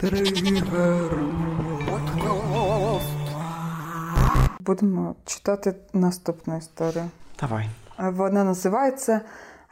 Тригер. Будемо читати наступну історію. Давай. Вона називається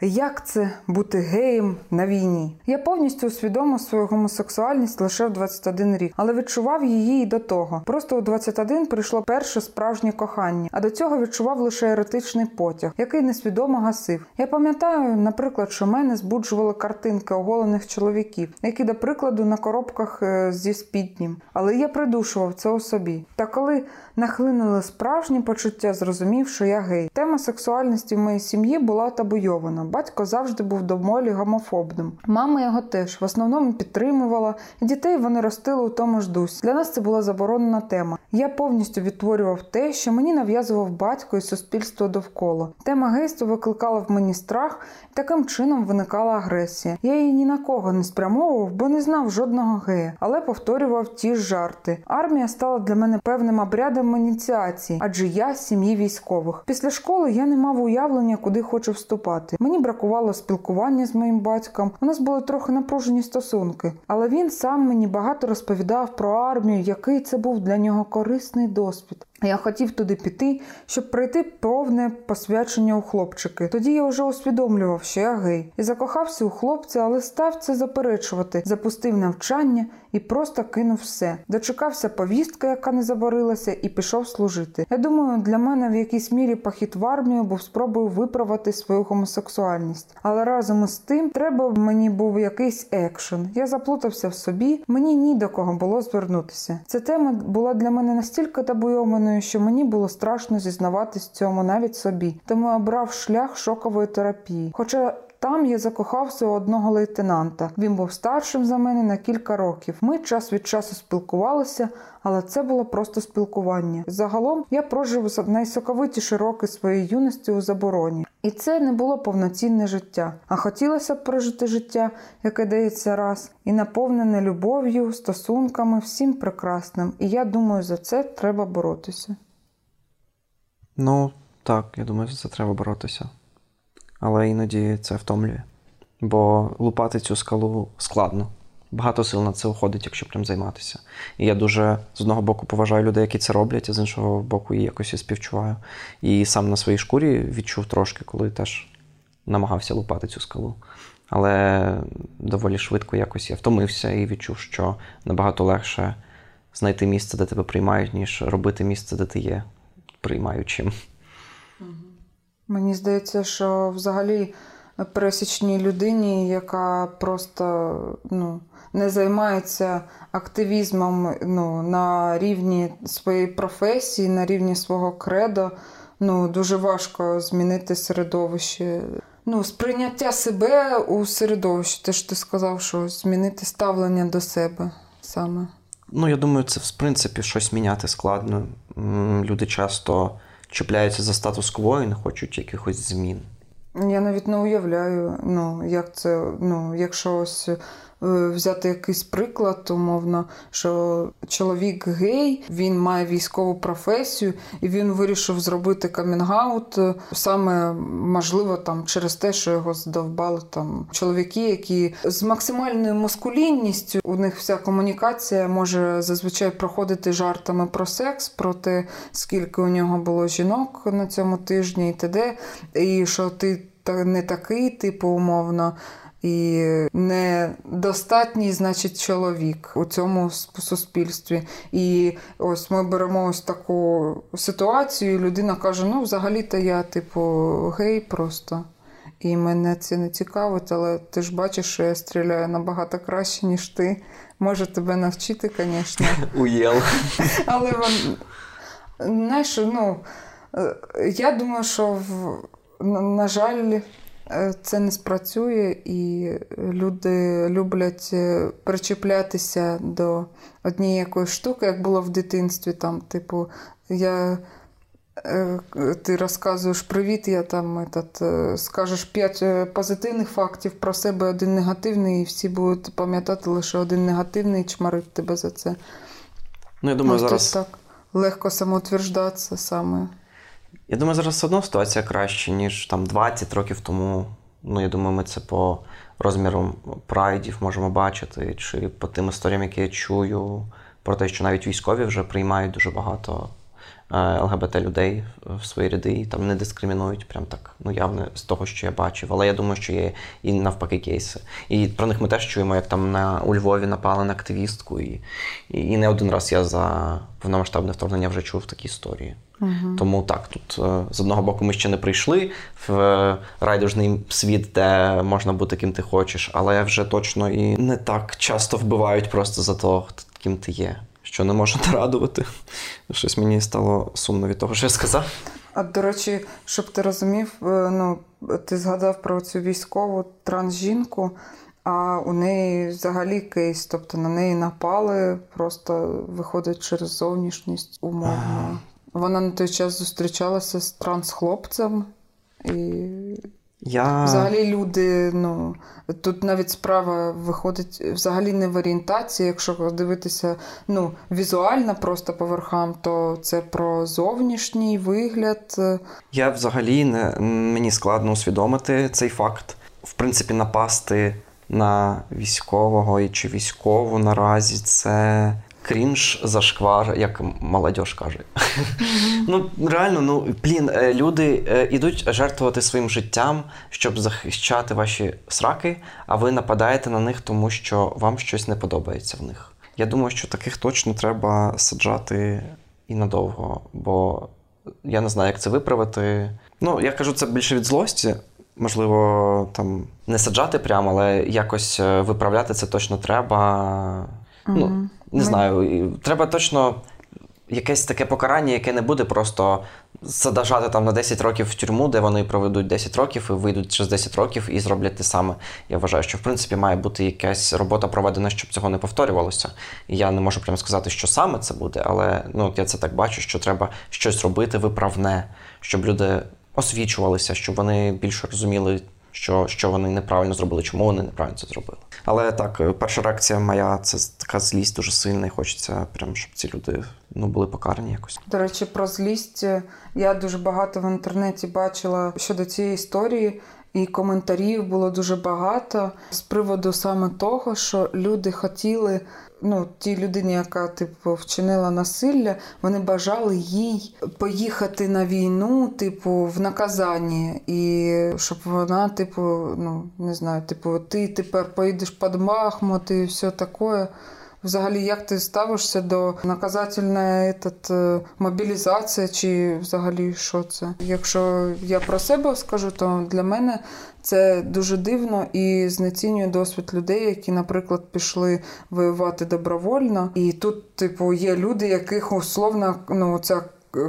як це бути геєм на війні? Я повністю усвідомив свою гомосексуальність лише в 21 рік, але відчував її і до того. Просто у 21 прийшло перше справжнє кохання, а до цього відчував лише еретичний потяг, який несвідомо гасив. Я пам'ятаю, наприклад, що мене збуджували картинки оголених чоловіків, які, до прикладу, на коробках е, зі спіднім. Але я придушував це у собі. Та коли нахлинули справжні почуття, зрозумів, що я гей. Тема сексуальності в моїй сім'ї була табуйована. Батько завжди був доволі гомофобним. Мама його теж в основному підтримувала, і дітей вони ростили у тому ж дусі. Для нас це була заборонена тема. Я повністю відтворював те, що мені нав'язував батько і суспільство довкола. Тема гейства викликала в мені страх, і таким чином виникала агресія. Я її ні на кого не спрямовував, бо не знав жодного гея, але повторював ті ж жарти. Армія стала для мене певним обрядом ініціації, адже я сім'ї військових. Після школи я не мав уявлення, куди хочу вступати. Мені бракувало спілкування з моїм батьком. У нас були трохи напружені стосунки, але він сам мені багато розповідав про армію, який це був для нього корисний досвід. Я хотів туди піти, щоб пройти повне посвячення у хлопчики. Тоді я вже усвідомлював, що я гей, і закохався у хлопця, але став це заперечувати, запустив навчання і просто кинув все. Дочекався повістки, яка не заборилася, і пішов служити. Я думаю, для мене в якійсь мірі похід в армію був спробою виправити свою гомосексуальність. Але разом із тим треба мені був якийсь екшен. Я заплутався в собі, мені ні до кого було звернутися. Ця тема була для мене настільки табуйованою, що мені було страшно зізнаватись цьому навіть собі. Тому я обрав шлях шокової терапії. Хоча там я закохався у одного лейтенанта. Він був старшим за мене на кілька років. Ми час від часу спілкувалися, але це було просто спілкування. Загалом я прожив найсоковитіші роки своєї юності у забороні, і це не було повноцінне життя. А хотілося б прожити життя, яке дається раз, і наповнене любов'ю, стосунками, всім прекрасним. І я думаю, за це треба боротися. Ну, так, я думаю, за це треба боротися але іноді це втомлює. Бо лупати цю скалу складно. Багато сил на це уходить, якщо прям займатися. І я дуже з одного боку поважаю людей, які це роблять, а з іншого боку, і якось і співчуваю. І сам на своїй шкурі відчув трошки, коли теж намагався лупати цю скалу. Але доволі швидко якось я втомився і відчув, що набагато легше знайти місце, де тебе приймають, ніж робити місце, де ти є приймаючим. Мені здається, що взагалі пересічній людині, яка просто ну, не займається активізмом ну, на рівні своєї професії, на рівні свого кредо, ну, дуже важко змінити середовище. Ну, сприйняття себе у середовищі. Те ж ти сказав, що змінити ставлення до себе саме. Ну, я думаю, це в принципі щось міняти складно. Люди часто чіпляються за статус-кво і не хочуть якихось змін. Я навіть не уявляю, ну, як це, ну, якщо ось взяти якийсь приклад, умовно, що чоловік гей, він має військову професію, і він вирішив зробити камінгаут е, саме можливо там через те, що його здовбали там чоловіки, які з максимальною маскулінністю у них вся комунікація може зазвичай проходити жартами про секс, про те, скільки у нього було жінок на цьому тижні, і т.д. і що ти не такий, типу, умовно і недостатній, значить, чоловік у цьому суспільстві. І ось ми беремо ось таку ситуацію, і людина каже: ну, взагалі-то я, типу, гей просто. І мене це не цікавить, але ти ж бачиш, що я стріляю набагато краще, ніж ти. Може тебе навчити, звісно. Уєл. Але знаєш, ну, е, я думаю, що на жаль, це не спрацює, і люди люблять е, причіплятися до однієї якоїсь штуки, як було в дитинстві. Там, типу, я. Е, ти розказуєш привіт, я там этот, скажеш п'ять позитивних фактів про себе, один негативний, і всі будуть пам'ятати лише один негативний і чмарить тебе за це. Ну, я думаю, зараз... так легко самоутверждатися саме. Я думаю, зараз все одно ситуація краще, ніж там 20 років тому. Ну, я думаю, ми це по розміру прайдів можемо бачити, чи по тим історіям, які я чую, про те, що навіть військові вже приймають дуже багато ЛГБТ людей в свої ряди і там не дискримінують, прям так ну явно з того, що я бачив. Але я думаю, що є і навпаки кейси. І про них ми теж чуємо, як там на у Львові напали на активістку, і, і, і не один раз я за повномасштабне вторгнення вже чув такі історії. Угу. Тому так, тут е, з одного боку ми ще не прийшли в е, райдужний світ, де можна бути ким ти хочеш, але вже точно і не так часто вбивають просто за того, ким ти є, що не може нарадувати. Щось мені стало сумно від того, що я сказав. А до речі, щоб ти розумів, е, ну ти згадав про цю військову трансжінку, а у неї взагалі кейс, тобто на неї напали, просто виходить через зовнішність умовно. Вона на той час зустрічалася з трансхлопцем. І я... Взагалі люди, ну тут навіть справа виходить взагалі не в орієнтації. Якщо дивитися ну, візуально просто по верхам, то це про зовнішній вигляд. Я взагалі не мені складно усвідомити цей факт. В принципі, напасти на військового чи військову наразі це крінж, зашквар, як молодь каже. Ну, реально, ну блін, е, люди е, ідуть жертвувати своїм життям, щоб захищати ваші сраки, а ви нападаєте на них, тому що вам щось не подобається в них. Я думаю, що таких точно треба саджати і надовго, бо я не знаю, як це виправити. Ну, я кажу це більше від злості. Можливо, там не саджати прямо, але якось е, виправляти це точно треба. Ну, не знаю, треба точно якесь таке покарання, яке не буде просто задажати там на 10 років в тюрму, де вони проведуть 10 років і вийдуть через 10 років і зроблять те саме. Я вважаю, що в принципі має бути якась робота проведена, щоб цього не повторювалося. І я не можу прямо сказати, що саме це буде, але ну, я це так бачу, що треба щось робити виправне, щоб люди освічувалися, щоб вони більше розуміли що що вони неправильно зробили, чому вони неправильно це зробили. Але так, е, перша реакція моя це така злість дуже сильна, і хочеться прям, щоб ці люди ну були покарані якось. До речі, про злість е, я дуже багато в інтернеті бачила щодо цієї історії. І коментарів було дуже багато з приводу саме того, що люди хотіли ну, тій людині, яка типу вчинила насилля, вони бажали їй поїхати на війну, типу, в наказання, і щоб вона, типу, ну не знаю, типу, ти тепер поїдеш під Бахмут і все таке. Взагалі, як ти ставишся до наказательної е, мобілізації, чи взагалі що це? Якщо я про себе скажу, то для мене це дуже дивно і знецінює досвід людей, які, наприклад, пішли воювати добровольно. І тут, типу, є люди, яких условно ну, ця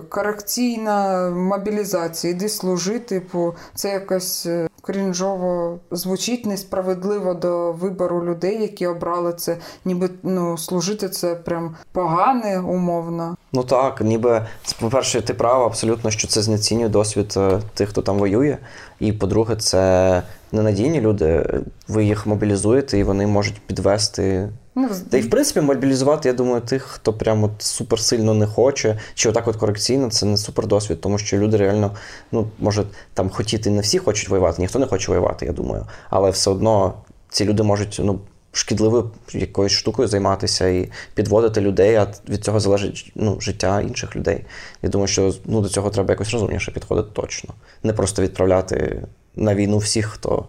корекційна мобілізація, іди служи, типу, це якось е, крінжово звучить несправедливо до вибору людей, які обрали це, ніби ну, служити це прям погане умовно. Ну так, ніби по-перше, ти права абсолютно, що це знецінює досвід е, тих, хто там воює. І по-друге, це ненадійні люди. Ви їх мобілізуєте і вони можуть підвести. Ну, Та й в принципі мобілізувати, я думаю, тих, хто прямо супер сильно не хоче, чи отак от корекційно, це не супер досвід, тому що люди реально, ну, може, там хотіти не всі хочуть воювати, ніхто не хоче воювати, я думаю. Але все одно ці люди можуть ну, шкідливою якоюсь штукою займатися і підводити людей, а від цього залежить ну, життя інших людей. Я думаю, що ну, до цього треба якось розумніше підходити точно. Не просто відправляти на війну всіх, хто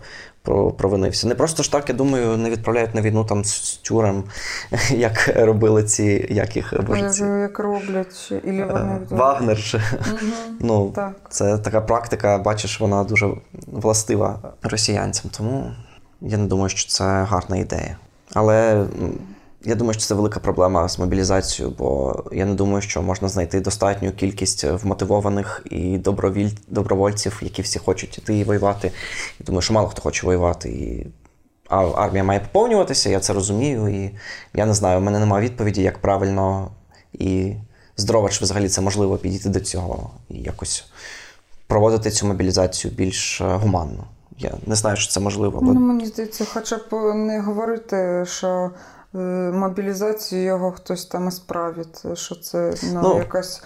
провинився. Не просто ж так, я думаю, не відправляють на війну там з тюрем, як робили ці як їх божці. Як роблять, Ілі вони... Вагнер. Угу. Ну, так. Це така практика, бачиш, вона дуже властива росіянцям. Тому я не думаю, що це гарна ідея. Але я думаю, що це велика проблема з мобілізацією, бо я не думаю, що можна знайти достатню кількість вмотивованих і добровіль... добровольців, які всі хочуть іти і воювати. Я думаю, що мало хто хоче воювати. І... А армія має поповнюватися, я це розумію. І я не знаю, у мене немає відповіді, як правильно і здорово, чи взагалі це можливо підійти до цього і якось проводити цю мобілізацію більш е, гуманно. Я не знаю, що це можливо. Але... Ну, Мені здається, хоча б не говорити, що е, мобілізацію його хтось там і справить, що це ну, ну, якась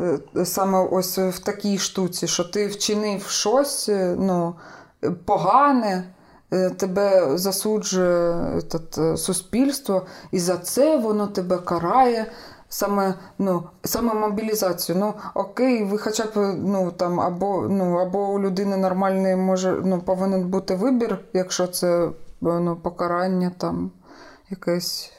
е, саме ось в такій штуці, що ти вчинив щось, е, ну. погане. е, Тебе засуджує е, суспільство, і за це воно тебе карає. Саме, ну, саме мобілізацію. Ну, окей, ви хоча б ну, там, або, ну, або у людини нормальний може, ну, повинен бути вибір, якщо це ну, покарання там якесь.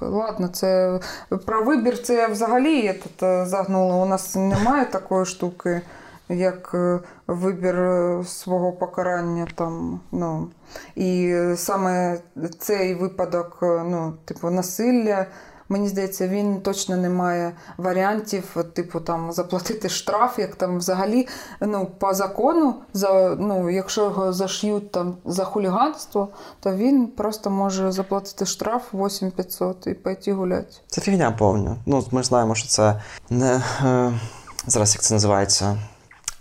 Ладно, це про вибір це взагалі я тут е, загнула. У нас немає такої штуки, як е, вибір е, свого покарання там. Ну. І саме цей випадок, ну, типу, насилля. Мені здається, він точно не має варіантів, типу там заплатити штраф, як там взагалі ну, по закону, за, ну, якщо його заш'ють там за хуліганство, то він просто може заплатити штраф 8500 і пойти гуляти. Це фігня повна. Ну, ми знаємо, що це не. Е, зараз як це називається?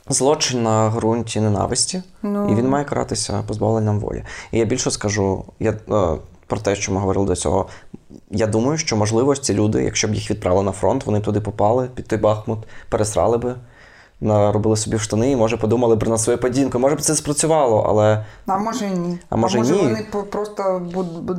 Злочин на ґрунті ненависті, Ну. і він має каратися позбавленням волі. І я більше скажу, я, е, про те, що ми говорили до цього. Я думаю, що можливо ці люди, якщо б їх відправили на фронт, вони б туди попали, під той Бахмут, пересрали би, наробили собі в штани і може подумали б на свою падінку. Може б це спрацювало, але А може ні. А може ні? вони просто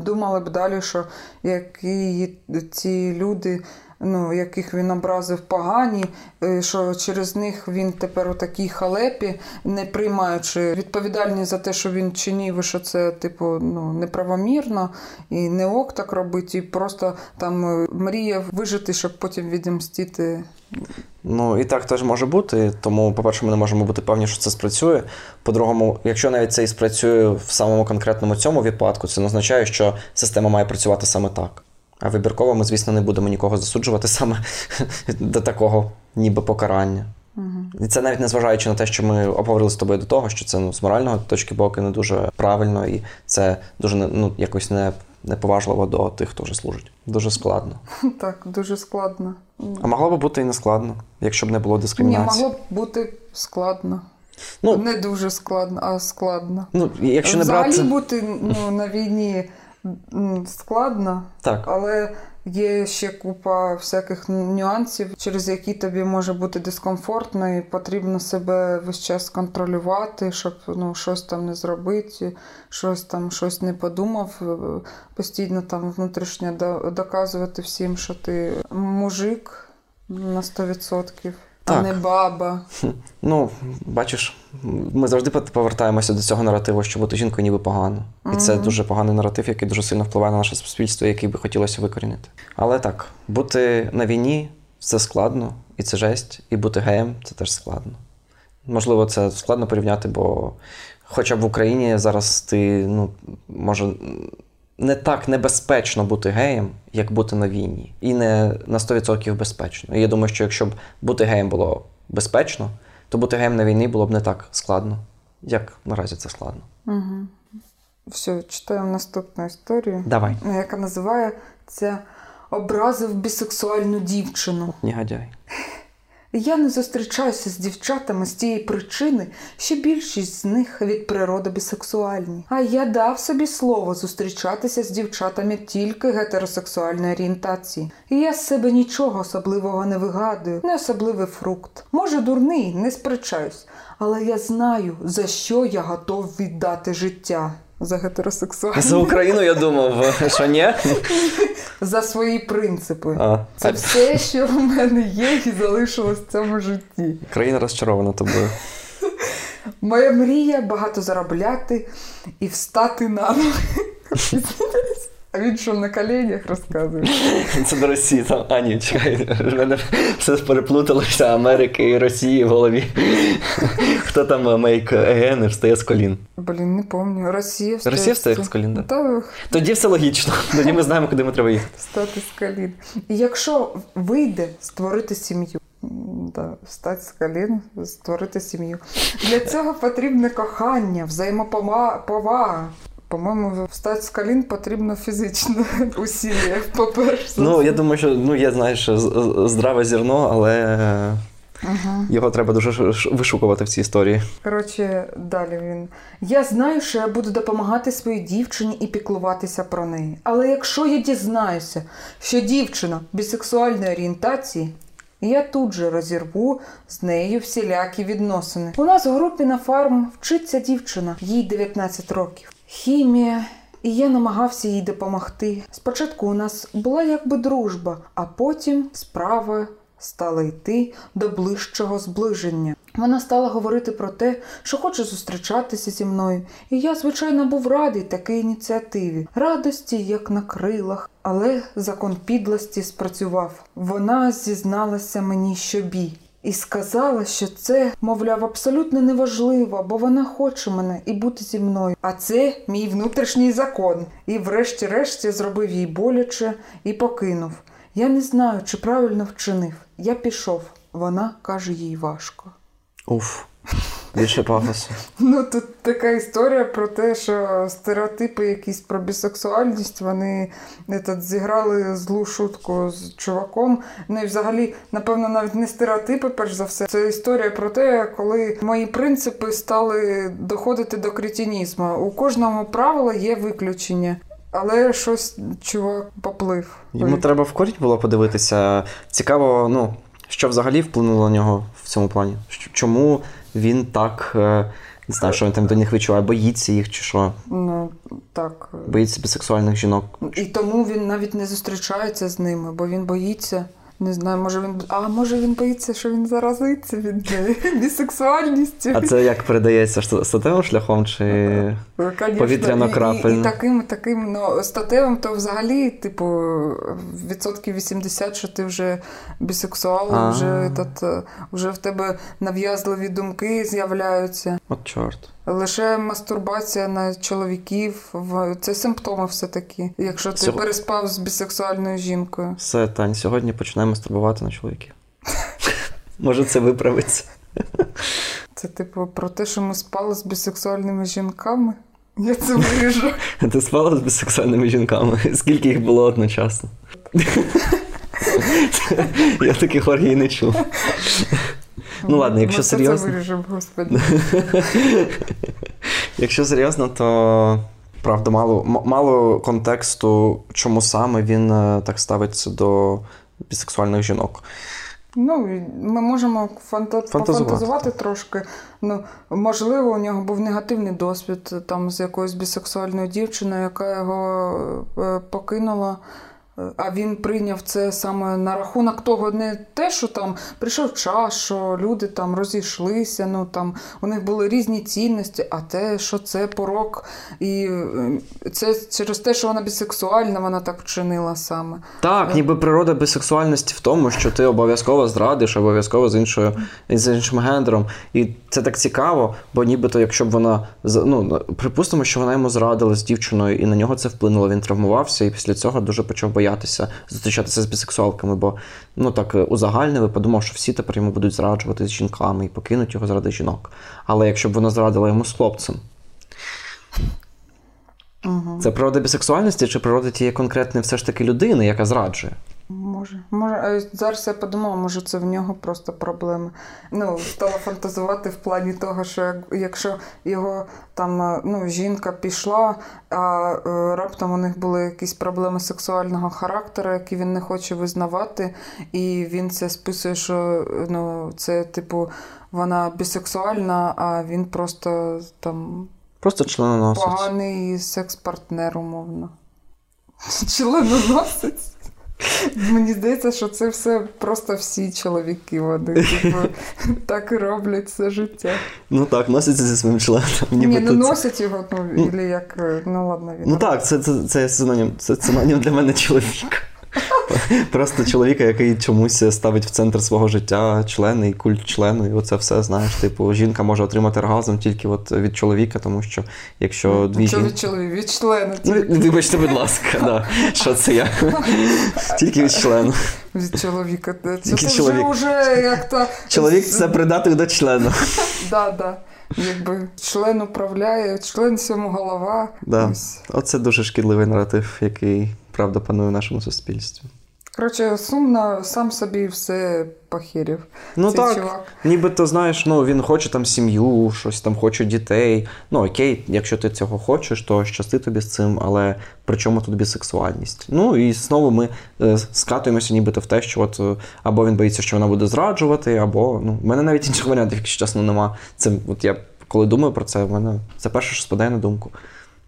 думали б далі, що які ці люди, ну, яких він образив погані, е, що через них він тепер у такій халепі, не приймаючи відповідальність за те, що він чинив, що це, типу, ну, неправомірно, і не ок так робити, і просто там е, мріяв вижити, щоб потім відімстити. Ну і так теж може бути. Тому, по-перше, ми не можемо бути певні, що це спрацює. По-другому, якщо навіть це і спрацює в самому конкретному цьому випадку, це не означає, що система має працювати саме так. А вибірково ми, звісно, не будемо нікого засуджувати саме до такого, ніби покарання. І це навіть не зважаючи на те, що ми обговорили з тобою до того, що це ну, з моральної точки боку не дуже правильно, і це дуже ну, якось не, неповажливо до тих, хто вже служить. Дуже складно. Так, дуже складно. А могло би бути і не складно, якщо б не було Ні, дискримінації. могло б бути складно. Ну, Не дуже складно, а складно. Ну, якщо не Взагалі брати. бути ну, на війні складно, Так. але є ще купа всяких нюансів, через які тобі може бути дискомфортно, і потрібно себе весь час контролювати, щоб ну, щось там не зробити, щось там щось не подумав. е, Постійно там внутрішньо доказувати всім, що ти мужик на 100%, а не баба. Ну, бачиш, ми завжди повертаємося до цього наративу, що бути жінкою ніби погано. І це дуже поганий наратив, який дуже сильно впливає на наше суспільство, який би хотілося викорінити. Але так, бути на війні це складно, і це жесть, і бути геєм це теж складно. Можливо, це складно порівняти, бо хоча б в Україні зараз ти, ну, може, не так небезпечно бути геєм, як бути на війні. І не на 100% безпечно. І я думаю, що якщо б бути геєм було безпечно, то бути геєм на війні було б не так складно, як наразі це складно. Угу. Все, читаємо наступну історію, Давай, яка називається Образив бісексуальну дівчину. негодяй. Я не зустрічаюся з дівчатами з тієї причини, що більшість з них від природи бісексуальні. А я дав собі слово зустрічатися з дівчатами тільки гетеросексуальної орієнтації. І я з себе нічого особливого не вигадую, не особливий фрукт. Може, дурний, не сперечаюсь, але я знаю, за що я готов віддати життя. За гетеросексуальність. За Україну я думав, що ні? За свої принципи. А, Це все, що в мене є і залишилось в цьому житті. країна розчарована тобою. Моя мрія багато заробляти і встати на ноги. А він що на коленях розказує. Це до Росії там. А, ні, чекай, в мене все переплуталося Америки і Росії в голові. Хто там мейк ЕГН і встає з колін? Блін, не пам'ятаю. Росія встає. Росія встає з колін, да. Тоді все логічно. Тоді ми знаємо, куди ми треба їхати. встати з колін. І якщо вийде створити сім'ю. Да, встати з колін, створити сім'ю. Для цього потрібне кохання, взаємоповага. По-моєму, встати з колін потрібно фізичне усілля, по-перше. Ну, я думаю, що ну, є, знаєш, здраве зерно, але Ага. його треба дуже вишукувати в цій історії. Коротше, далі він. Я знаю, що я буду допомагати своїй дівчині і піклуватися про неї. Але якщо я дізнаюся, що дівчина бісексуальної орієнтації, я тут же розірву з нею всілякі відносини. У нас в групі на фарм вчиться дівчина, їй 19 років. Хімія. І я намагався їй допомогти. Спочатку у нас була якби дружба, а потім справа стала йти до ближчого зближення. Вона стала говорити про те, що хоче зустрічатися зі мною, і я, звичайно, був радий такій ініціативі, радості, як на крилах. Але закон підлості спрацював. Вона зізналася мені, що бі. І сказала, що це, мовляв, абсолютно неважливо, бо вона хоче мене і бути зі мною. А це мій внутрішній закон. І врешті-решт зробив їй боляче і покинув. Я не знаю, чи правильно вчинив. Я пішов. Вона каже їй важко. Уф. Більше пафосу. Ну тут така історія про те, що стереотипи якісь про бісексуальність, вони этот, зіграли злу шутку з чуваком. Ну і взагалі, напевно, навіть не стереотипи, перш за все. Це історія про те, коли мої принципи стали доходити до кретінізму. У кожному правила є виключення. Але щось чувак поплив. Йому треба в корінь було подивитися. Цікаво, ну, що взагалі вплинуло на нього в цьому плані? Чому він так, е, не знаю, що він там до них відчуває, боїться їх чи що? Ну так. Боїться бісексуальних жінок. І тому він навіть не зустрічається з ними, бо він боїться. Не знаю, може він. А може він боїться, що він заразиться від неї бісексуальністю. А це як передається статевим шляхом чи. Ну, конечно. повітряно-крапельно. І, і, і таким, таким ну, статевим, то взагалі, типу, відсотків 80, що ти вже бісексуал, вже, этот, вже в тебе нав'язливі думки з'являються. От чорт. Лише мастурбація на чоловіків в- це симптоми все-таки, якщо ти Цього- переспав з бісексуальною жінкою. Все, Тань, сьогодні починаємо мастурбувати на чоловіків. Може, це виправиться. Це типу про те, що ми спали з бісексуальними жінками. Я це виріжу. Ти спала з бісексуальними жінками? Скільки їх було одночасно? Я таких оргій не чув. Ну ладно, якщо Ми серйозно. Це виріжемо, господи. Якщо серйозно, то правда мало, мало контексту, чому саме він е, так ставиться до бісексуальних жінок. Ну, ми можемо фанта... Фантазувати. пофантазувати трошки. Ну, можливо, у нього був негативний досвід е, там з якоюсь бісексуальною дівчиною, яка його е, покинула. Е, А він прийняв це саме на рахунок того, не те, що там прийшов час, що люди там розійшлися, ну там у них були різні цінності, а те, що це порок, і е, це через те, що вона бісексуальна, вона так вчинила саме. Так, ніби природа бісексуальності в тому, що ти обов'язково зрадиш, обов'язково з іншою з іншим гендером. І це так цікаво, бо нібито, якщо б вона ну, припустимо, що вона йому зрадила з дівчиною, і на нього це вплинуло. Він травмувався, і після цього дуже почав боятися зустрічатися з бісексуалками, бо ну так узагальнили, узагальнив і подумав, що всі тепер йому будуть зраджувати з жінками і покинуть його заради жінок. Але якщо б вона зрадила йому з хлопцем, Угу. це природа бісексуальності чи природа тієї конкретної все ж таки людини, яка зраджує? Може, може, а зараз я подумала, може, це в нього просто проблеми. Ну, стала фантазувати в плані того, що як- якщо його там е, ну, жінка пішла, а е, раптом у них були якісь проблеми сексуального характеру, які він не хоче визнавати, і він це списує, що ну, це типу вона бісексуальна, а він просто там Просто членоносець. поганий секс-партнер, умовно. Членоносець. Мені здається, що це все просто всі чоловіки. Вони типу, так і роблять все життя. Ну так, носяться зі своїм членом. Ні, не ну носять його, ну, ілі як, е, ну ладно, він. Ну так, це, це, це синонім. Це синонім для мене чоловіка. Просто чоловіка, який чомусь ставить в центр свого життя члени і культ члену, і оце все, знаєш, типу, жінка може отримати оргазм тільки от від чоловіка, тому що якщо дві Що жінки. від чоловік, від члена, Ну, тільки вибачте, будь ласка, да. що це я? Тільки від члену. від чоловіка. Це, вже чоловік? як то. Чоловік це придаток до члена. Да, да. Якби член управляє, член всьому голова. Да. Оце дуже шкідливий наратив, який правда панує в нашому суспільстві. Коротше, сумно, сам собі все похерів. Ну цей так, чувак. нібито знаєш, ну він хоче там сім'ю, щось там хоче дітей. Ну окей, якщо ти цього хочеш, то щасти тобі з цим, але при чому тут бісексуальність? Ну і знову ми е, скатуємося нібито в те, що от е, або він боїться, що вона буде зраджувати, або ну, в мене навіть інших варіантів, якщо чесно, нема. Це от я коли думаю про це, в мене це перше, що спадає на думку,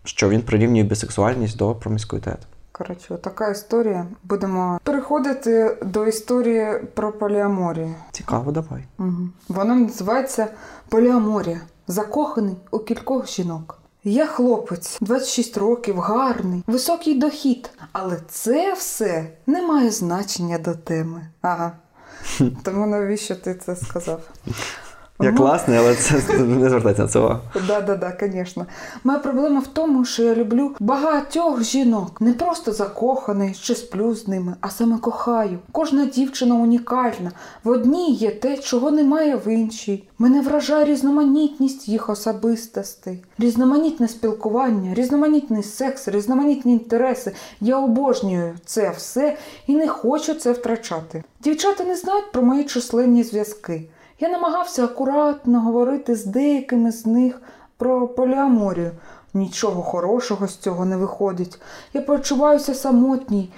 що він прирівнює бісексуальність до проміскуїтету. Коротше, така історія. Будемо переходити до історії про поліаморію. Цікаво, давай. Угу. Вона називається Поліаморія. Закоханий у кількох жінок. Я хлопець, 26 років, гарний, високий дохід. Але це все не має значення до теми. Ага. Тому навіщо ти це сказав? Я класний, але це не звертайте на це увагу. Да, да, да, звісно. Моя проблема в тому, що я люблю багатьох жінок. Не просто закоханий чи сплю з ними, а саме кохаю. Кожна дівчина унікальна. В одній є те, чого немає в іншій. Мене вражає різноманітність їх особистостей, різноманітне спілкування, різноманітний секс, різноманітні інтереси. Я обожнюю це все і не хочу це втрачати. Дівчата не знають про мої численні зв'язки. Я намагався акуратно говорити з деякими з них про поліаморію. Нічого хорошого з цього не виходить. Я почуваюся самотній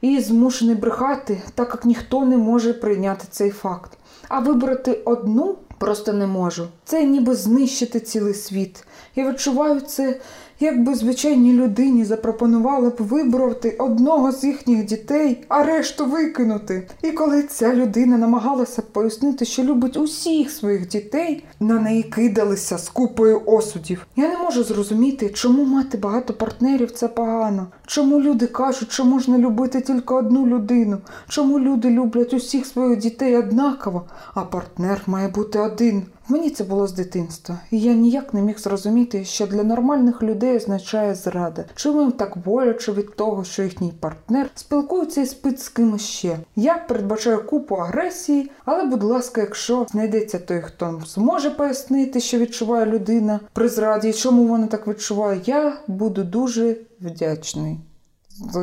і змушений брехати, так як ніхто не може прийняти цей факт. А вибрати одну просто не можу. Це ніби знищити цілий світ. Я відчуваю це, якби звичайній людині запропонували б вибрати одного з їхніх дітей, а решту викинути. І коли ця людина намагалася пояснити, що любить усіх своїх дітей, на неї кидалися з купою осудів. Я не можу зрозуміти, чому мати багато партнерів це погано. Чому люди кажуть, що можна любити тільки одну людину? Чому люди люблять усіх своїх дітей однаково, а партнер має бути один? Мені це було з дитинства, і я ніяк не міг зрозуміти, що для нормальних людей означає зрада. Чому їм так боляче від того, що їхній партнер спілкується і спить з кимось ще? Я передбачаю купу агресії, але, будь ласка, якщо знайдеться той, хто зможе пояснити, що відчуває людина при зраді, і чому вона так відчуває, я буду дуже вдячний.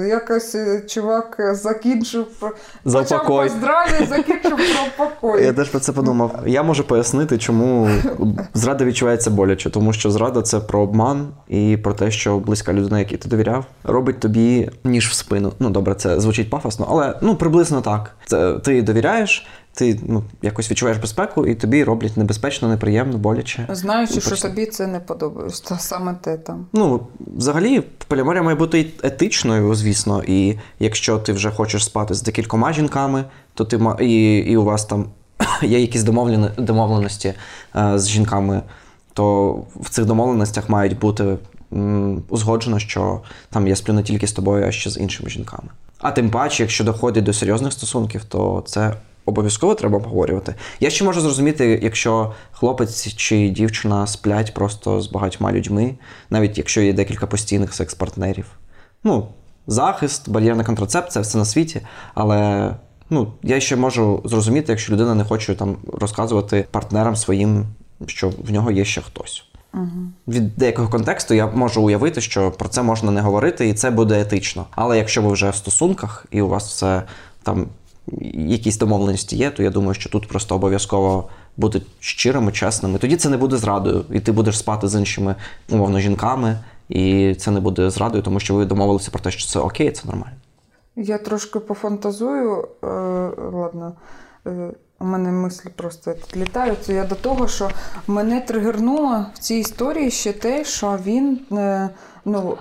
Якось е, чувак е, закінчив За почав закінчив про покой. Я теж про це подумав. Я можу пояснити, чому зрада відчувається боляче, тому що зрада це про обман і про те, що близька людина, якій ти довіряв, робить тобі ніж в спину. Ну добре, це звучить пафосно, але ну приблизно так. Це ти довіряєш, ти ну якось відчуваєш безпеку, і тобі роблять небезпечно, неприємно, боляче. Знаючи, Ну, що тобі це не подобається, та саме те там. Ну, взагалі, поліаморія має бути етичною, звісно. І якщо ти вже хочеш спати з декількома жінками, то ти ма- і, і у вас там є якісь домовлені, домовленості е, з жінками, то в цих домовленостях мають бути узгоджено, що там я сплю не тільки з тобою, а ще з іншими жінками. А тим паче, якщо доходить до серйозних стосунків, то це обов'язково треба обговорювати. Я ще можу зрозуміти, якщо хлопець чи дівчина сплять просто з багатьма людьми, навіть якщо є декілька постійних секс-партнерів. Ну, захист, бар'єрна контрацепція, все на світі. Але ну, я ще можу зрозуміти, якщо людина не хоче там розказувати партнерам своїм, що в нього є ще хтось. Угу. Від деякого контексту я можу уявити, що про це можна не говорити, і це буде етично. Але якщо ви вже в стосунках і у вас все там якісь домовленості є, то я думаю, що тут просто обов'язково бути щирими, чесними. Тоді це не буде зрадою, і ти будеш спати з іншими умовно жінками, і це не буде зрадою, тому що ви домовилися про те, що це окей, це нормально. Я трошки пофантазую, е, ладно. У мене мислі просто літають. Я до того, що мене тригернуло в цій історії ще те, що він. Е, ну,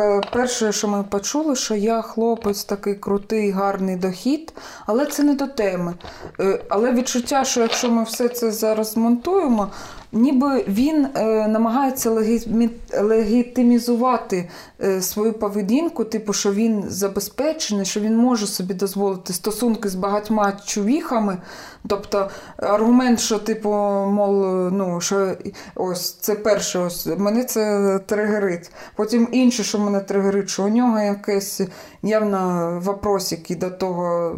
е, перше, що ми почули, що я хлопець такий крутий, гарний дохід, але це не до теми. Е, але відчуття, що якщо ми все це зараз монтуємо, ніби він е, намагається легітимі- легітимізувати е, свою поведінку, типу, що він забезпечений, що він може собі дозволити стосунки з багатьма чувіхами. Тобто аргумент, що, типу, мол, ну, що ось це перше, ось мене це тригерить. Потім інше, що мене тригерить, що у нього якесь явно вопросики до того,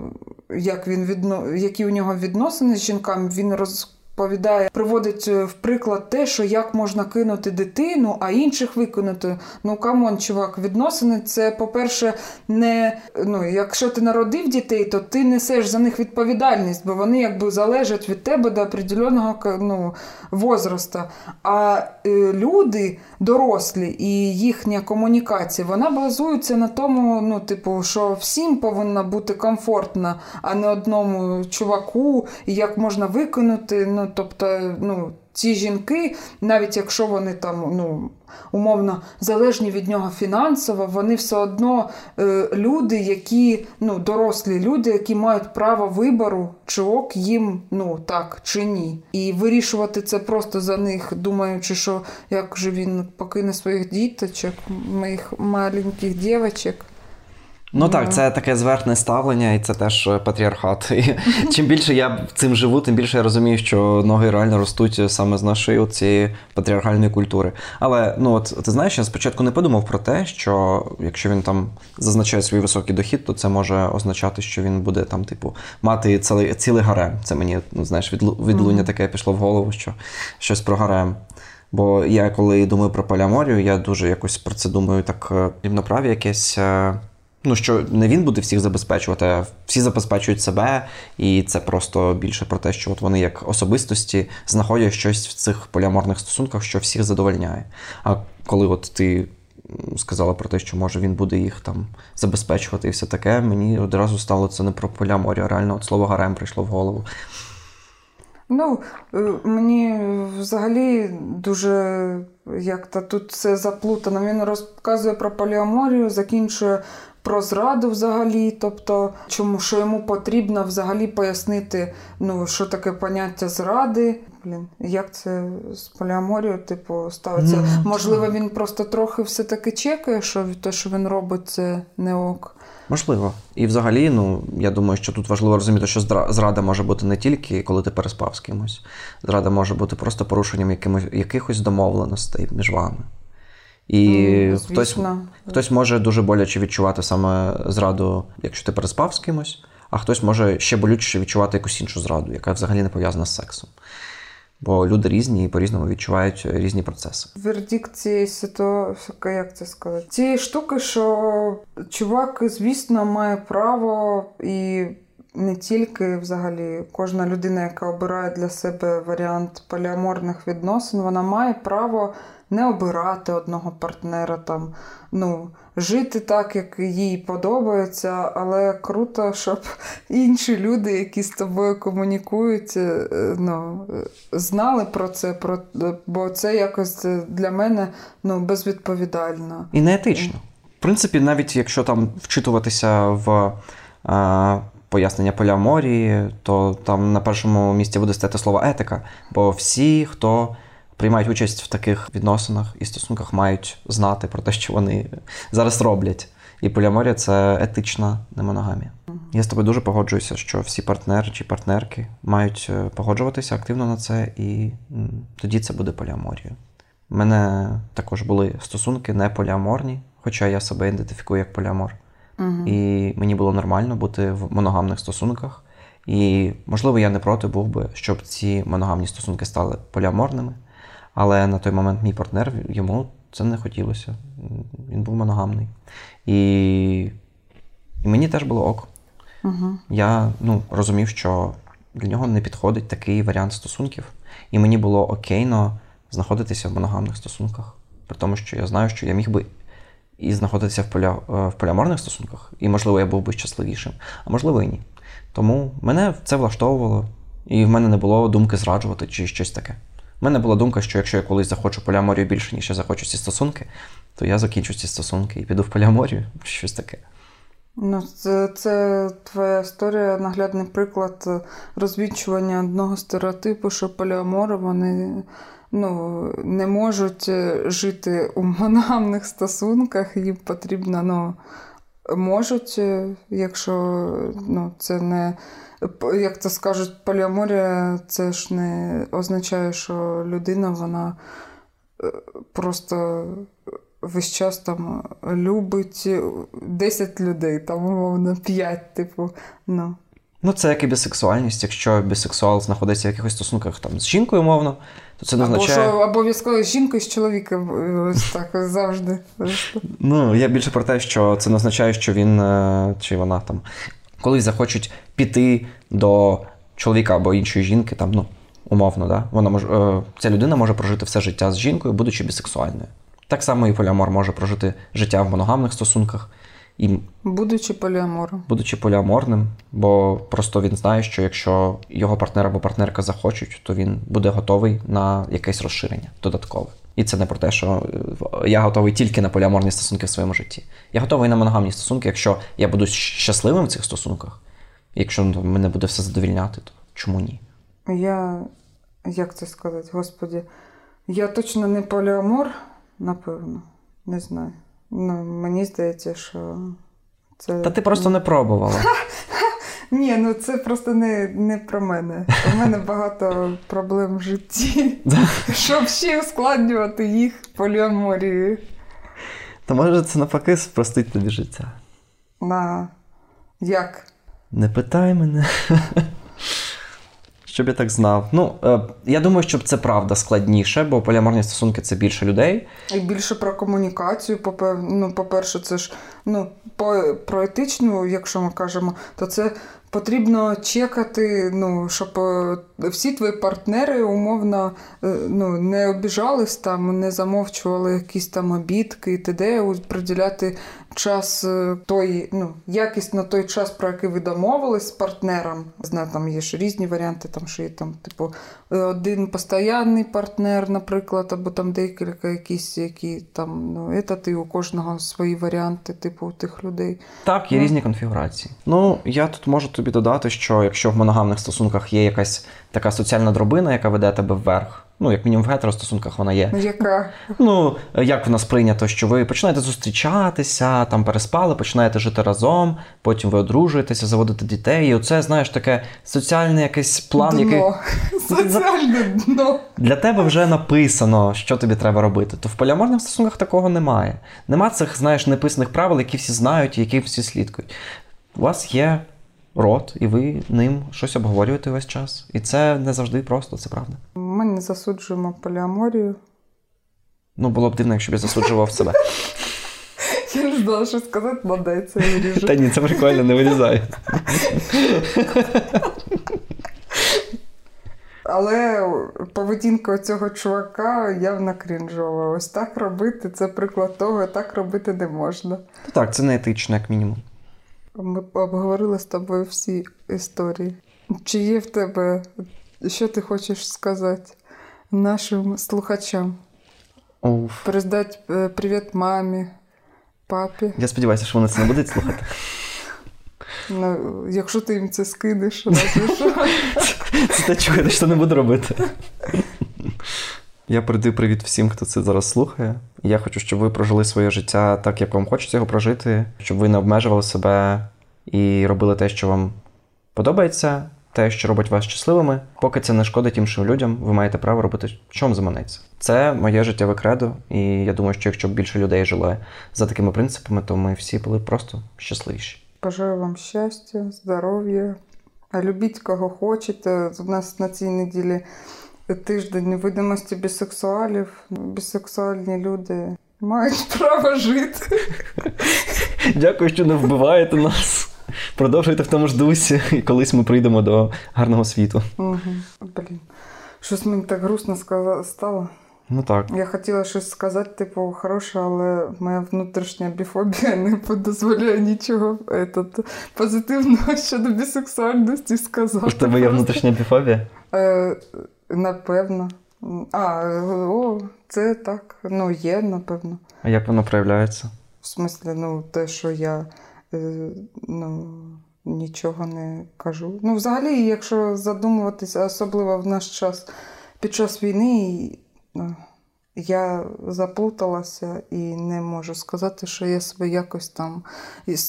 як він відно... які у нього відносини з жінками, він роз розповідає, приводить е, в приклад те, що як можна кинути дитину, а інших викинути. Ну come on, чувак, відносини це, по-перше, не ну, якщо ти народив дітей, то ти несеш за них відповідальність, бо вони якби залежать від тебе до определеного ну, возраста. А е, люди дорослі і їхня комунікація, вона базується на тому, ну, типу, що всім повинна бути комфортна, а не одному чуваку, і як можна виконати. Ну, тобто, ну, ці жінки, навіть якщо вони там, ну. Умовно залежні від нього фінансово, вони все одно е, люди, які ну, дорослі люди, які мають право вибору, чи ок їм ну так чи ні. І вирішувати це просто за них, думаючи, що як же він покине своїх діточок, моїх маленьких дівчаток. Ну так, це таке зверхне ставлення, і це теж е, патріархат. І Чим більше я цим живу, тим більше я розумію, що ноги реально ростуть саме з нашої цієї патріархальної культури. Але ну от ти знаєш, я спочатку не подумав про те, що якщо він там зазначає свій високий дохід, то це може означати, що він буде там, типу, мати цілий цілий гарем. Це мені ну, знаєш, відлуння таке пішло в голову, що щось про гарем. Бо я коли думаю про поліаморію, я дуже якось про це думаю так е, рівноправі якесь. Ну, що не він буде всіх забезпечувати, а всі забезпечують себе, і це просто більше про те, що от вони як особистості знаходять щось в цих поліаморних стосунках, що всіх задовольняє. А коли от ти сказала про те, що може він буде їх там забезпечувати і все таке, мені одразу стало це не про поліаморію, а реально от слово гарем прийшло в голову. Ну, е, мені взагалі дуже як-то тут все заплутано. Він розказує про поліаморію, закінчує про зраду взагалі, тобто, чому що йому потрібно взагалі пояснити, ну, що таке поняття зради. Блін, як це з поліаморією, типу, ставиться? Mm, Можливо, він просто трохи все-таки чекає, що те, що він робить, це не ок. Можливо. І взагалі, ну, я думаю, що тут важливо розуміти, що зрада може бути не тільки коли ти переспав з кимось. Зрада може бути просто порушенням якимось, якихось домовленостей між вами. І ну, хтось хтось може дуже боляче відчувати саме зраду, якщо ти переспав з кимось, а хтось може ще болюче відчувати якусь іншу зраду, яка взагалі не пов'язана з сексом. Бо люди різні і по-різному відчувають різні процеси. Вердикт цієї ситуації, як це сказати? Цієї штуки, що чувак, звісно, має право і. Не тільки взагалі кожна людина, яка обирає для себе варіант поліаморних відносин, вона має право не обирати одного партнера, там, ну, жити так, як їй подобається, але круто, щоб інші люди, які з тобою комунікують, е, ну, знали про це, про, бо це якось для мене ну, безвідповідально. І неетично. В принципі, навіть якщо там вчитуватися в. А... Пояснення поліаморії, то там на першому місці буде стати слово етика. Бо всі, хто приймають участь в таких відносинах і стосунках, мають знати про те, що вони зараз роблять. І поліаморія це етична немоногамія. Я з тобою дуже погоджуюся, що всі партнери чи партнерки мають е, погоджуватися активно на це, і тоді це буде поліаморія. У мене також були стосунки не поліаморні, хоча я себе ідентифікую як поліамор. uh І мені було нормально бути в моногамних стосунках. І, можливо, я не проти був би, щоб ці моногамні стосунки стали поліаморними. Але на той момент мій партнер йому це не хотілося. Він був моногамний. І і мені теж було ок. Угу. Я ну, розумів, що для нього не підходить такий варіант стосунків. І мені було окейно знаходитися в моногамних стосунках. При тому, що я знаю, що я міг би і знаходитися в поля, е, в поліаморних стосунках, і, можливо, я був би щасливішим, а можливо, і ні. Тому мене це влаштовувало, і в мене не було думки зраджувати чи щось таке. У мене була думка, що якщо я колись захочу поліаморію більше, ніж я захочу ці стосунки, то я закінчу ці стосунки і піду в поліаморію, щось таке. Ну, це, це твоя історія, наглядний приклад розвідчування одного стереотипу, що поліамори вони ну, не можуть жити у моногамних стосунках, їм потрібно, ну, можуть, якщо ну, це не як то скажуть, поліаморія це ж не означає, що людина вона е, просто весь час там любить 10 людей, там, умовно, 5, типу. ну. Ну, це як і бісексуальність. Якщо бісексуал знаходиться в якихось стосунках там з жінкою, мовно, то це не Або означає. що обов'язково з жінкою, з чоловіком. е, Ось так завжди. Ну, я більше про те, що це не означає, що він е, чи вона там колись захочуть піти до чоловіка або іншої жінки, там, ну, умовно, да? Вона може, е, ця людина може прожити все життя з жінкою, будучи бісексуальною. Так само і поліамор може прожити життя в моногамних стосунках, і Будучи поліамором. будучи поліаморним, бо просто він знає, що якщо його партнер або партнерка захочуть, то він буде готовий на якесь розширення додаткове. І це не про те, що е, я готовий тільки на поліаморні стосунки в своєму житті. Я готовий на моногамні стосунки, якщо я буду щасливим в цих стосунках, якщо ну, мене буде все задовільняти, то чому ні? Я. Як це сказати, господі? Я точно не поліамор, напевно. Не знаю. Ну, мені здається, що це. Та ти просто не пробувала. Ні, ну це просто не, не про мене. У мене багато проблем в житті. Щоб ще ускладнювати їх поліаморією. То може це навпаки спростить тобі життя. На як? Не питай мене. Щоб я так знав. Ну, е, я думаю, що це правда складніше, бо поліаморні стосунки це більше людей. І більше про комунікацію, ну, по-перше, це ж ну, по... про етичну, якщо ми кажемо, то це потрібно чекати, ну, щоб е, всі твої партнери умовно е, ну, не обіжались там, не замовчували якісь там обідки і т.д. приділяти час е, той, ну, якісно той час, про який ви домовились з партнером. Знаю, там є ж різні варіанти, там що є там, типу, е, один постоянний партнер, наприклад, або там декілька якісь, які там, ну, это ти у кожного свої варіанти, типу, у тих людей. Так, є Ну. різні конфігурації. Ну, я тут можу тобі додати, що якщо в моногамних стосунках є якась така соціальна дробина, яка веде тебе вверх, ну, як мінімум в гетеростосунках вона є. Яка Ну, як в нас прийнято, що ви починаєте зустрічатися, там переспали, починаєте жити разом, потім ви одружуєтеся, заводите дітей. І оце, знаєш, таке соціальний якийсь план, який дно. Соціальне дно. для тебе вже написано, що тобі треба робити. То в поліаморних стосунках такого немає. Нема цих, знаєш, неписаних правил, які всі знають і які всі слідкують. У вас є рот, і ви ним щось обговорюєте весь час. І це не завжди просто, це правда. Ми не засуджуємо поліаморію. Ну, було б дивно, якщо б я засуджував себе. Я не знала, що сказати, дай це виріжу. Та ні, це прикольно, не вилізай. Але поведінка цього чувака явно крінжова. Ось так робити це приклад того, так робити не можна. Ну Так, це не етично, як мінімум. Ми обговорили з тобою всі історії. Чи є в тебе, що ти хочеш сказати нашим слухачам? Уф. Передати е, привіт мамі, папі. Я сподіваюся, що вони це не будуть слухати. Ну, якщо ти їм це скинеш, що. Це те, чого я не буду робити. Я передаю привіт всім, хто це зараз слухає. Я хочу, щоб ви прожили своє життя так, як вам хочеться його прожити, щоб ви не обмежували себе і робили те, що вам подобається, те, що робить вас щасливими. Поки це не шкодить іншим людям, ви маєте право робити, що вам заманеться. Це моє життєве кредо, і я думаю, що якщо б більше людей жило за такими принципами, то ми всі були просто щасливіші. Бажаю вам щастя, здоров'я. Любіть кого хочете. У нас на цій неділі тиждень видимості бісексуалів. Бісексуальні люди мають право жити. Дякую, що не вбиваєте нас. Продовжуйте в тому ж дусі, і колись ми прийдемо до гарного світу. Угу. Блін. Щось мені так грустно стало. Ну так. Я хотіла щось сказати, типу, хороше, але моя внутрішня біфобія не дозволяє нічого этот, позитивного щодо бісексуальності сказати. У тебе є внутрішня біфобія? Е, напевно. А, о, це так. Ну, є, напевно. А як воно проявляється? В смислі, ну, те, що я е, ну, нічого не кажу. Ну, взагалі, якщо задумуватися, особливо в наш час під час війни, ну, я заплуталася і не можу сказати, що я себе якось там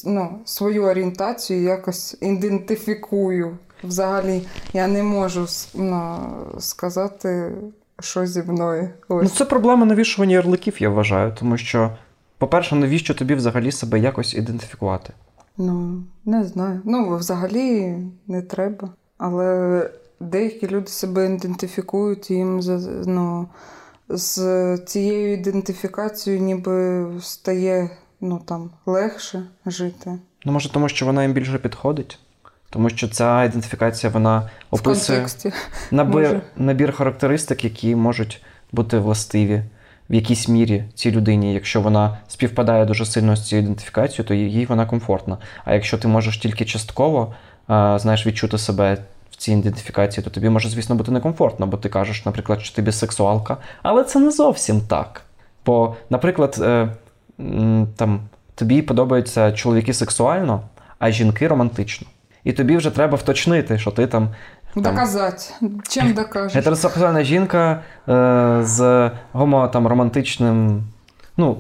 ну, свою орієнтацію якось ідентифікую. Взагалі, я не можу ну, сказати, що зі мною. Ну, це проблема навішування ярликів, я вважаю, тому що, по-перше, навіщо тобі взагалі себе якось ідентифікувати? Ну, не знаю. Ну, взагалі не треба. Але деякі люди себе ідентифікують, і їм ну, з цією ідентифікацією ніби стає ну, там, легше жити. Ну, може, тому що вона їм більше підходить. Тому що ця ідентифікація вона описує набір, набір характеристик, які можуть бути властиві в якійсь мірі цій людині. Якщо вона співпадає дуже сильно з цією ідентифікацією, то їй вона комфортна. А якщо ти можеш тільки частково знаєш, відчути себе в цій ідентифікації, то тобі може, звісно, бути некомфортно, бо ти кажеш, наприклад, що тобі сексуалка, але це не зовсім так. Бо, наприклад, е, там, тобі подобаються чоловіки сексуально, а жінки романтично. І тобі вже треба вточнити, що ти там. Доказати. Чим докажеш? Гетеросексуальна жінка е, з гомо там, романтичним. Ну,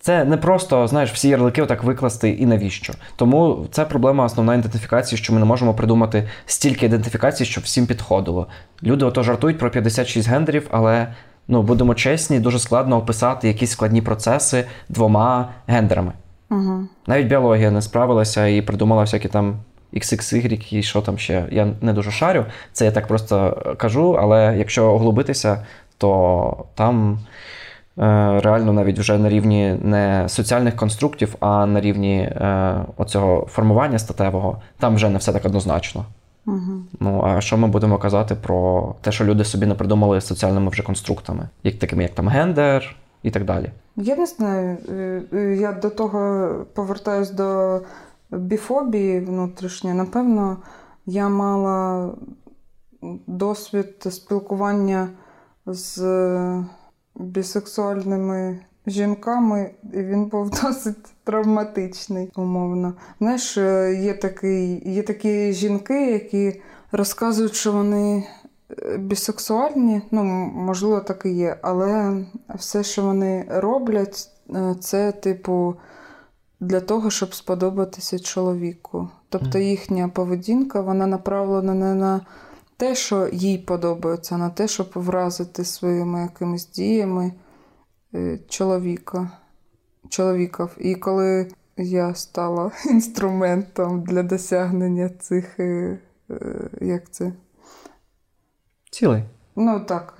це не просто, знаєш, всі ярлики отак викласти і навіщо. Тому це проблема основна ідентифікації, що ми не можемо придумати стільки ідентифікацій, щоб всім підходило. Люди ото жартують про 56 гендерів, але ну, будемо чесні, дуже складно описати якісь складні процеси двома гендерами. Угу. Навіть біологія не справилася і придумала всякі там XXY і що там ще. Я не дуже шарю. Це я так просто кажу, але якщо оглубитися, то там. Е, реально навіть вже на рівні не соціальних конструктів, а на рівні е, оцього формування статевого, там вже не все так однозначно. Угу. Ну, а що ми будемо казати про те, що люди собі не придумали соціальними вже конструктами, як такими, як там гендер і так далі? Я не знаю. Е, я до того повертаюсь до біфобії внутрішньої. Напевно, я мала досвід спілкування з бісексуальними жінками, і він був досить травматичний, умовно. Знаєш, е, є такі, є такі жінки, які розказують, що вони е, бісексуальні, ну, можливо, так і є, але все, що вони роблять, е, це, типу, для того, щоб сподобатися чоловіку. Тобто їхня поведінка вона направлена не на те, що їй подобається, а на те, щоб вразити своїми якимись діями е, чоловіка. чоловіків. І коли я стала інструментом для досягнення цих, е, е, як це? Цілий. Ну так,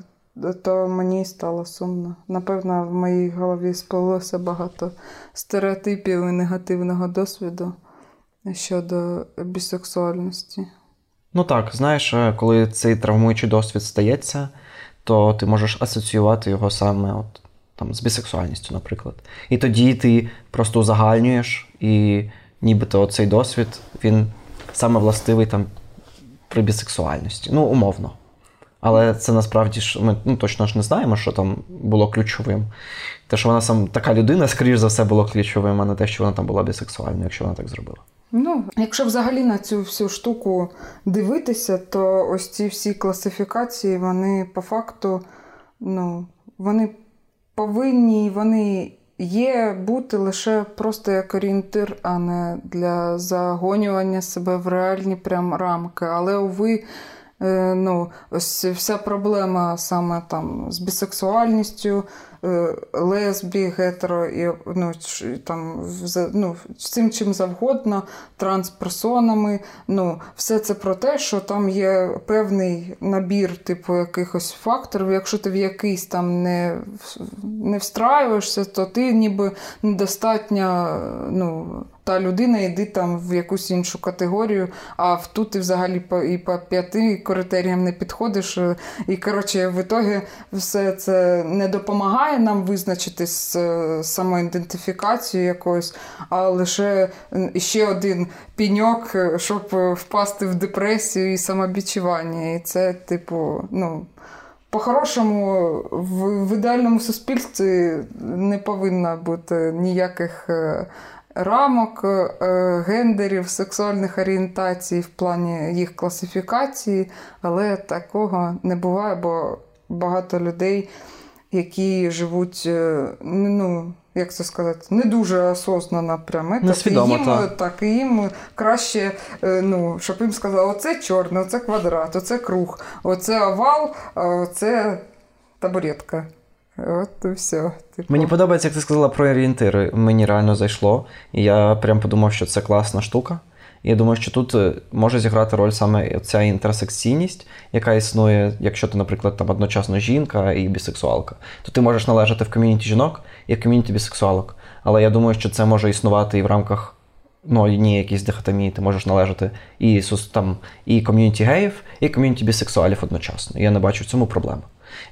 то мені стало сумно. Напевно, в моїй голові сплилося багато стереотипів і негативного досвіду щодо бісексуальності. Ну так, знаєш, е, коли цей травмуючий досвід стається, то ти можеш асоціювати його саме от, там, з бісексуальністю, наприклад. І тоді ти просто узагальнюєш, і нібито цей досвід він саме властивий там при бісексуальності. Ну, умовно. Але це насправді ж ми ну, точно ж не знаємо, що там було ключовим. Те, що вона сам така людина, скоріш за все, було ключовим, а не те, що вона там була бісексуальною, якщо вона так зробила. Ну, якщо взагалі на цю всю штуку дивитися, то ось ці всі класифікації, вони по факту, ну, вони повинні, вони є бути лише просто як орієнтир, а не для загонювання себе в реальні прям рамки. Але уви. Е, ну, ось вся проблема саме там з бісексуальністю, лесбі, гетеро, і ну, там, ну, цим чим завгодно, трансперсонами. Ну, Все це про те, що там є певний набір типу, якихось факторів. Якщо ти в якийсь там не не встраюєшся, то ти ніби недостатньо. ну, та людина йди там в якусь іншу категорію, а в тут ти взагалі по і по п'яти критеріям не підходиш. Е, і коротше, в ітогі все це не допомагає нам визначитись з самоідентифікацією якоюсь, а лише ще один піньок, е, щоб впасти в депресію і самобічування. І це, типу, ну. По-хорошому, в, в ідеальному суспільстві не повинно бути ніяких е, рамок е, гендерів, сексуальних орієнтацій в плані їх класифікації, але такого не буває, бо багато людей, які живуть, е, ну, як це сказати, не дуже осознано прямо. Несвідомо, їм, так. так, і їм краще, е, ну, щоб їм сказали, оце чорне, оце квадрат, оце круг, оце овал, оце табуретка. От і все. Типу. Мені подобається, як ти сказала про орієнтири. Мені реально зайшло. І я прям подумав, що це класна штука. Я думаю, що тут е, може зіграти роль саме ця інтерсекційність, яка існує, якщо ти, наприклад, там одночасно жінка і бісексуалка, то ти можеш належати в ком'юніті жінок і в ком'юніті бісексуалок. Але я думаю, що це може існувати і в рамках ну, однієї якісь дихотомії, ти можеш належати і там, і ком'юніті геїв, і ком'юніті бісексуалів одночасно. Я не бачу в цьому проблеми.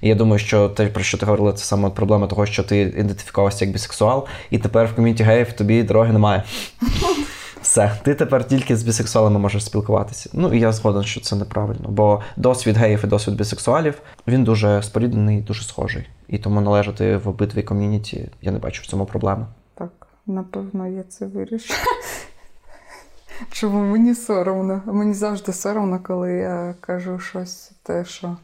І я думаю, що те, про що ти говорила, це саме проблема того, що ти ідентифікувався як бісексуал, і тепер в ком'юніті геїв тобі дороги немає. Все, ти тепер тільки з бісексуалами можеш спілкуватися. Ну і я згоден, що це неправильно, бо досвід геїв і досвід бісексуалів він дуже споріднений, дуже схожий. І тому належати в обидві ком'юніті я не бачу в цьому проблеми. Так, напевно, я це вирішу. Чому мені соромно? Мені завжди соромно, коли я кажу щось те, що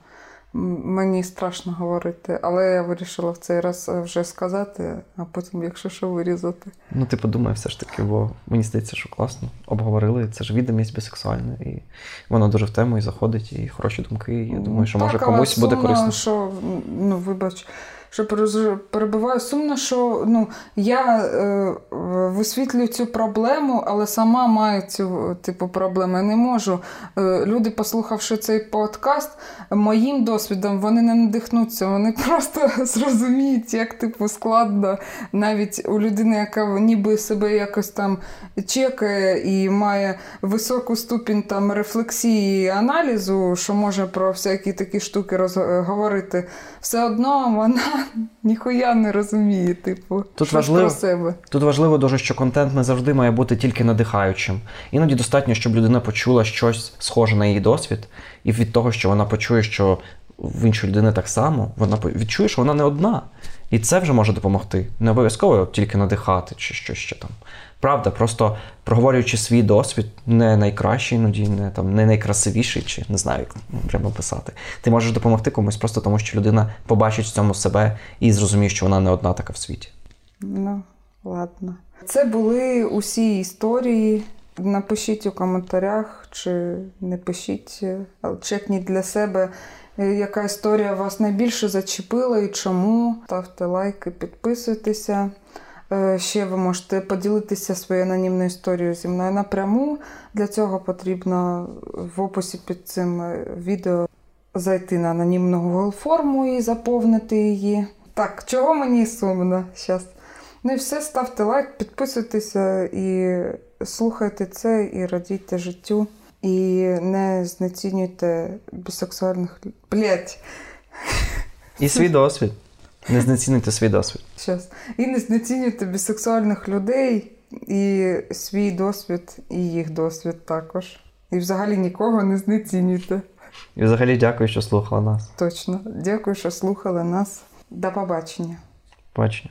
мені страшно говорити. Але я вирішила в цей раз вже сказати, а потім, якщо що, вирізати. Ну, ти подумай все ж таки, бо мені здається, що класно. Обговорили. Це ж відомість бісексуальна, і воно дуже в тему і заходить, і хороші думки. І я думаю, що так, може комусь але буде корисно. що, ну, вибач що перебуваю сумно, що ну, я е, висвітлюю цю проблему, але сама маю цю типу проблему. Я не можу. Е, люди, послухавши цей подкаст, моїм досвідом вони не надихнуться, вони просто зрозуміють, як типу складно навіть у людини, яка ніби себе якось там чекає і має високу ступінь там рефлексії і аналізу, що може про всякі такі штуки розговорити, все одно вона ніхуя не розуміє, типу, тут що важливо, про себе. Тут важливо дуже, що контент не завжди має бути тільки надихаючим. Іноді достатньо, щоб людина почула щось схоже на її досвід, і від того, що вона почує, що в іншої людини так само, вона відчує, що вона не одна. І це вже може допомогти. Не обов'язково тільки надихати чи що ще там. Правда, просто проговорюючи свій досвід, не найкращий, іноді не там не найкрасивіший, чи не знаю, як треба писати. Ти можеш допомогти комусь просто тому, що людина побачить в цьому себе і зрозуміє, що вона не одна така в світі. Ну, ладно. Це були усі історії. Напишіть у коментарях, чи не пишіть, чекніть для себе, яка історія вас найбільше зачепила і чому. Ставте лайки, підписуйтеся. Е, ще ви можете поділитися своєю анонімною історією зі мною напряму. Для цього потрібно в описі під цим е, відео зайти на анонімну Google форму і заповнити її. Так, чого мені сумно зараз. Ну і все, ставте лайк, підписуйтеся і слухайте це, і радійте життю. І не знецінюйте бісексуальних Блять. І свій досвід. Не знецінюйте свій досвід. Щас. І не знецінюйте бісексуальних людей і свій досвід, і їх досвід також. І взагалі нікого не знецінюйте. І взагалі дякую, що слухали нас. Точно. Дякую, що слухали нас. До побачення. Побачення.